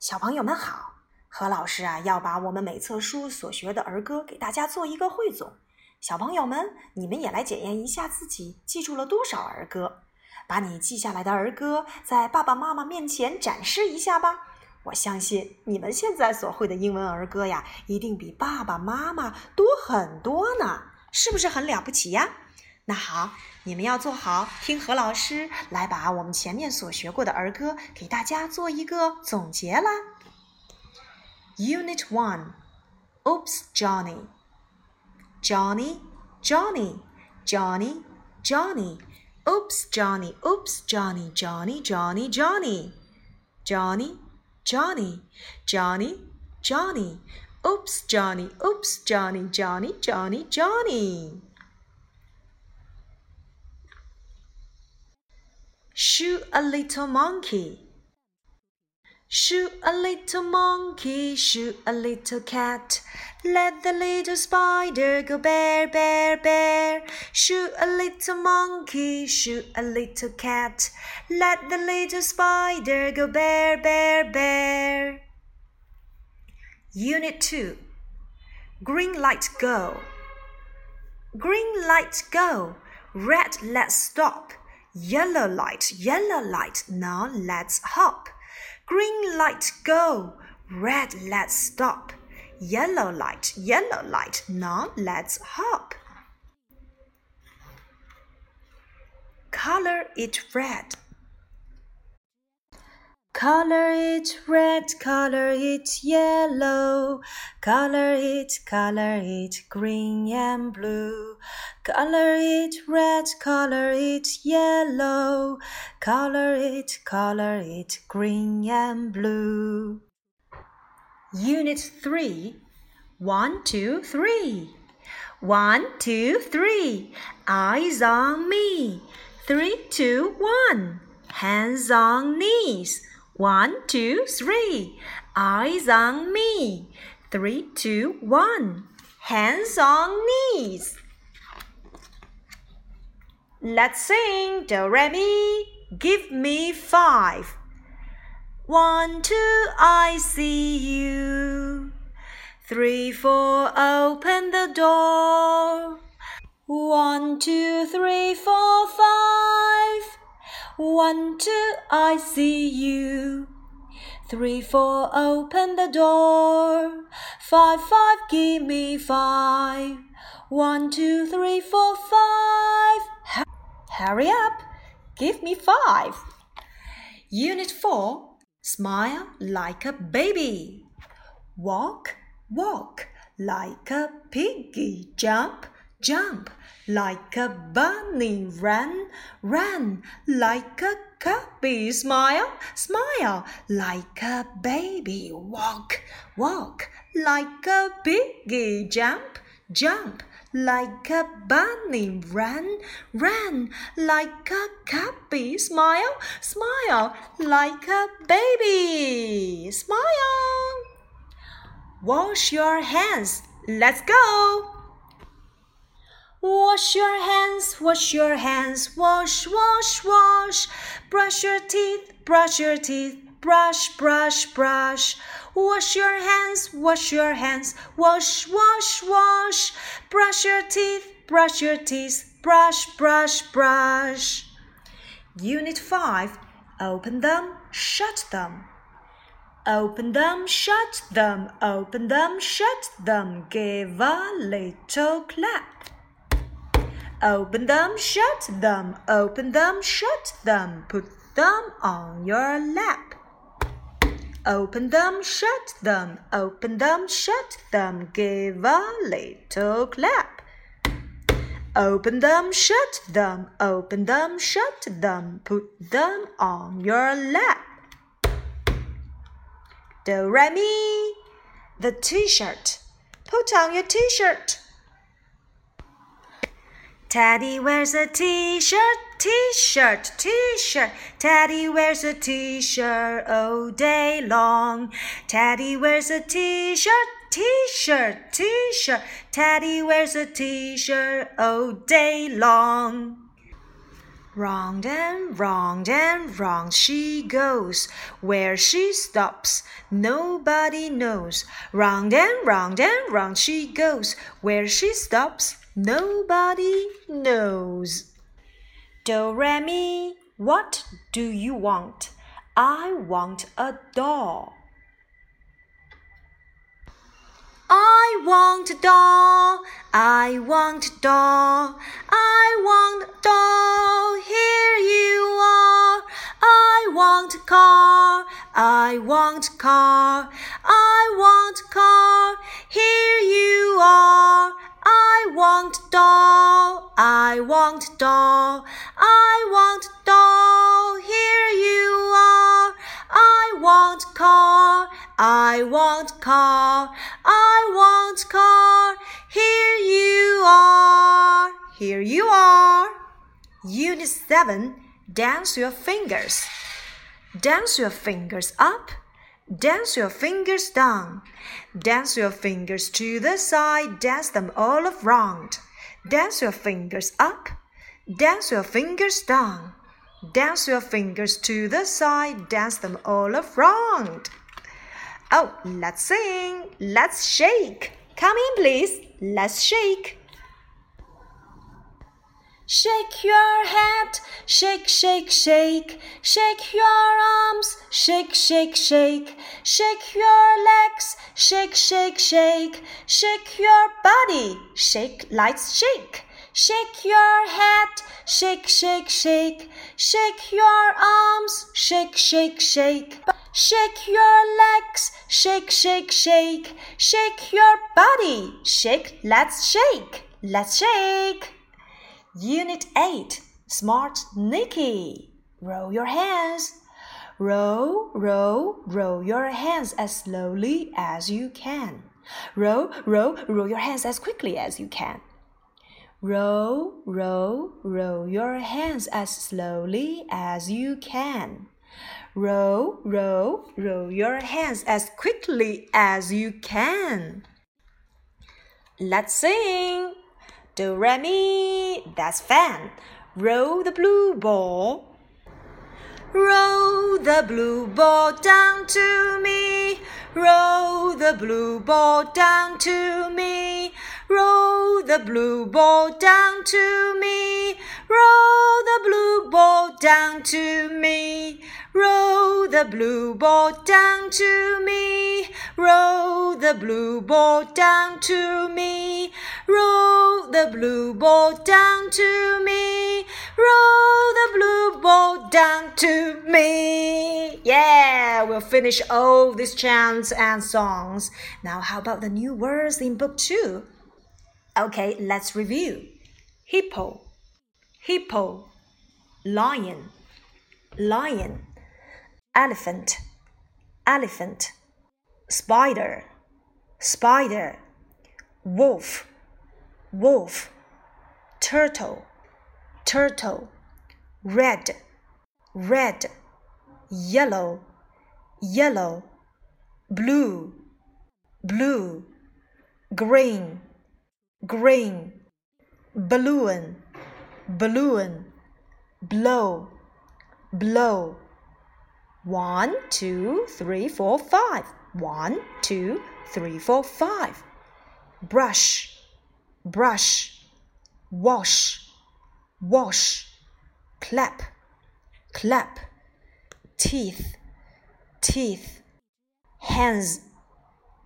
小朋友们好，何老师啊要把我们每册书所学的儿歌给大家做一个汇总。小朋友们，你们也来检验一下自己记住了多少儿歌，把你记下来的儿歌在爸爸妈妈面前展示一下吧。我相信你们现在所会的英文儿歌呀，一定比爸爸妈妈多很多呢，是不是很了不起呀？那好，你们要做好，听何老师来把我们前面所学过的儿歌给大家做一个总结啦。Unit One, Oops, Johnny, Johnny, Johnny, Johnny, Johnny, Oops, Johnny, Oops, Johnny, Johnny, Johnny, Johnny, Johnny, Johnny, Johnny, Johnny, Oops, Johnny, Oops, Johnny, Johnny, Johnny, Johnny. Shoot a little monkey. Shoot a little monkey, shoot a little cat. Let the little spider go bear, bear, bear. Shoot a little monkey, shoot a little cat. Let the little spider go bear, bear, bear. Unit 2 Green light go. Green light go. Red let's stop. Yellow light, yellow light, now let's hop. Green light, go. Red, let's stop. Yellow light, yellow light, now let's hop. Color it red. Color it red, color it yellow, color it, color it green and blue. Color it red, color it yellow, color it, color it green and blue. Unit 3 One, two, three. One, two, three. Eyes on me. Three, two, one. Hands on knees. One, two, three. Eyes on me. Three, two, one. Hands on knees. Let's sing Do Re Mi. Give me five. One, two, I see you. Three, four, open the door. One, two, three, four, five. One, two, I see you. Three, four, open the door. Five, five, give me five. One, two, three, four, five. Hurry up, give me five. Unit 4 Smile like a baby. Walk, walk like a piggy. Jump, jump like a bunny. Run, run like a cubby. Smile, smile like a baby. Walk, walk like a piggy. Jump, jump like a bunny. Run, run like a cubby. Smile, smile like a baby. Smile. Wash your hands. Let's go. Wash your hands, wash your hands, wash, wash, wash. Brush your teeth, brush your teeth, brush, brush, brush. Wash your hands, wash your hands, wash, wash, wash. Brush your teeth, brush your teeth, brush, brush, brush. Unit 5 Open them, shut them. Open them, shut them, open them, shut them. Give a little clap. Open them, shut them, open them, shut them. Put them on your lap. Open them, shut them, open them, shut them. Give a little clap. Open them, shut them, open them, shut them. Put them on your lap. Do re mi. The t-shirt. Put on your t-shirt. Teddy wears a t-shirt, t-shirt, t-shirt. Teddy wears a t-shirt all day long. Teddy wears a t-shirt, t-shirt, t-shirt. Teddy wears a t-shirt all day long. Round and round and round she goes. Where she stops, nobody knows. Round and round and round she goes. Where she stops, nobody knows. Do re mi, what do you want? I want a doll. I want a doll. I want a doll. I want a doll. Here you are. I want a car. I want a car. I want a car. Here you are. I want doll. I want doll. I want doll. Here you are. I want car. I want car. I want car. Here you are. Here you are. Unit 7. Dance your fingers. Dance your fingers up. Dance your fingers down. Dance your fingers to the side. Dance them all around. Dance your fingers up. Dance your fingers down. Dance your fingers to the side. Dance them all around. Oh, let's sing. Let's shake. Come in, please. Let's shake. Shake your head, shake, shake, shake. Shake your arms, shake, shake, shake. Shake your legs, shake, shake, shake. Shake your body, shake, let's shake. Shake your head, shake, shake, shake. Shake your arms, shake, shake, shake. Shake your legs, shake, shake, shake. Shake your body, shake, let's shake. Let's shake. Unit 8 Smart Nikki. Roll your hands. Roll, roll, roll your hands as slowly as you can. Roll, roll, roll your hands as quickly as you can. Roll, roll, roll your hands as slowly as you can. Roll, roll, roll your hands as quickly as you can. Let's sing. Do re mi, that's fan. Roll the blue ball. Roll the blue ball down to me. Roll the blue ball down to me. Roll the blue ball down to me. Roll the blue ball down to me. Roll the blue ball down to me. Roll the blue ball down to me. Roll the blue ball down to me. Roll the blue ball down to me. Yeah, we'll finish all these chants and songs. Now, how about the new words in book two? Okay, let's review. Hippo, hippo, lion, lion, elephant, elephant, spider, spider, wolf, wolf, turtle, turtle, red, red, yellow, yellow, blue, blue, green. Green, balloon, balloon, blow, blow. One, two, three, four, five. One, two, three, four, five. Brush, brush, wash, wash, clap, clap. Teeth, teeth. Hands,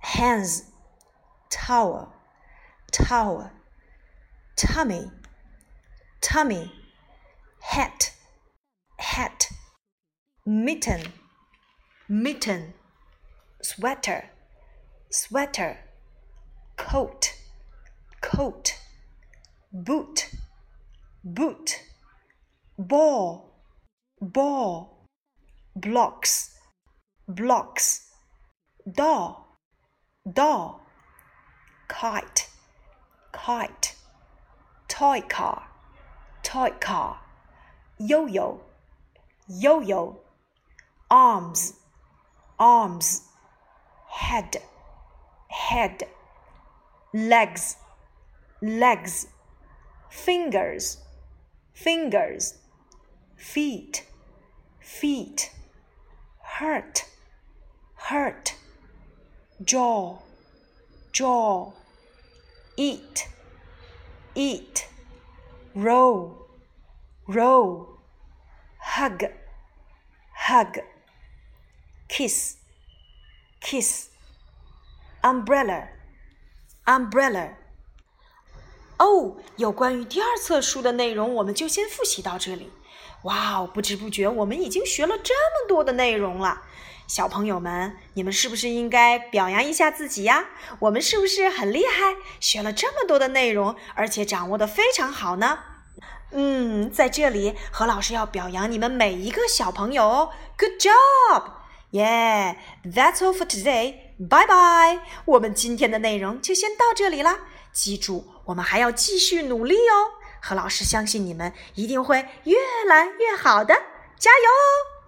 hands. Towel tower, tummy, tummy, hat, mitten, mitten, sweater, sweater, coat, coat, boot, boot, ball, ball, blocks, blocks, doll, doll, kite kite, toy car, toy car, yo yo, yo yo, arms, arms, head, head, legs, legs, fingers, fingers, feet, feet, hurt, hurt, jaw, jaw, eat, eat, roll, roll, hug, hug, kiss, kiss, umbrella, umbrella. 哦，有关于第二册书的内容，我们就先复习到这里。哇哦，不知不觉我们已经学了这么多的内容了。小朋友们，你们是不是应该表扬一下自己呀？我们是不是很厉害，学了这么多的内容，而且掌握的非常好呢？嗯，在这里何老师要表扬你们每一个小朋友哦。Good job! Yeah, that's all for today. Bye bye. 我们今天的内容就先到这里啦。记住，我们还要继续努力哦。何老师相信你们一定会越来越好的，加油哦！